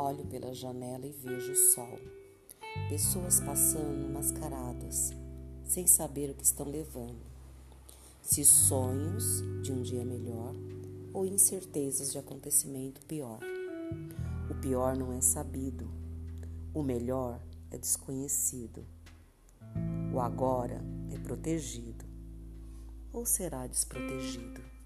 Olho pela janela e vejo o sol. Pessoas passando mascaradas, sem saber o que estão levando. Se sonhos de um dia melhor ou incertezas de acontecimento pior. O pior não é sabido, o melhor é desconhecido. O agora é protegido ou será desprotegido.